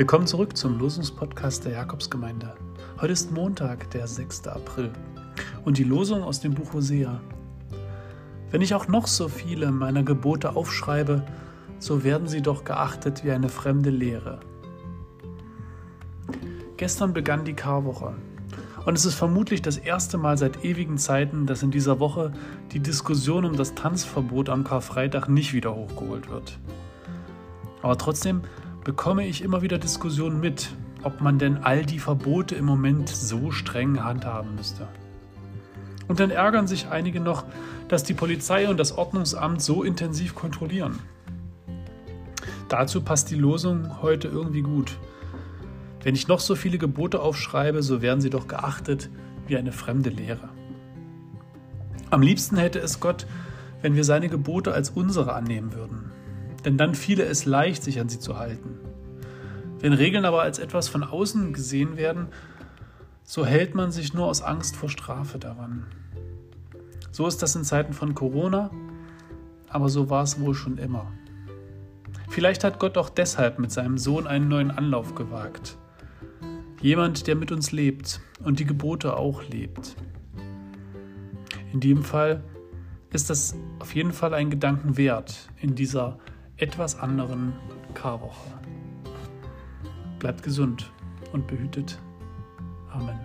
Willkommen zurück zum Losungspodcast der Jakobsgemeinde. Heute ist Montag, der 6. April und die Losung aus dem Buch Hosea. Wenn ich auch noch so viele meiner Gebote aufschreibe, so werden sie doch geachtet wie eine fremde Lehre. Gestern begann die Karwoche und es ist vermutlich das erste Mal seit ewigen Zeiten, dass in dieser Woche die Diskussion um das Tanzverbot am Karfreitag nicht wieder hochgeholt wird. Aber trotzdem bekomme ich immer wieder Diskussionen mit, ob man denn all die Verbote im Moment so streng handhaben müsste. Und dann ärgern sich einige noch, dass die Polizei und das Ordnungsamt so intensiv kontrollieren. Dazu passt die Losung heute irgendwie gut. Wenn ich noch so viele Gebote aufschreibe, so werden sie doch geachtet wie eine fremde Lehre. Am liebsten hätte es Gott, wenn wir seine Gebote als unsere annehmen würden. Denn dann fiele es leicht, sich an sie zu halten. Wenn Regeln aber als etwas von außen gesehen werden, so hält man sich nur aus Angst vor Strafe daran. So ist das in Zeiten von Corona, aber so war es wohl schon immer. Vielleicht hat Gott auch deshalb mit seinem Sohn einen neuen Anlauf gewagt. Jemand, der mit uns lebt und die Gebote auch lebt. In dem Fall ist das auf jeden Fall ein Gedanken wert in dieser etwas anderen Karwoche. Bleibt gesund und behütet. Amen.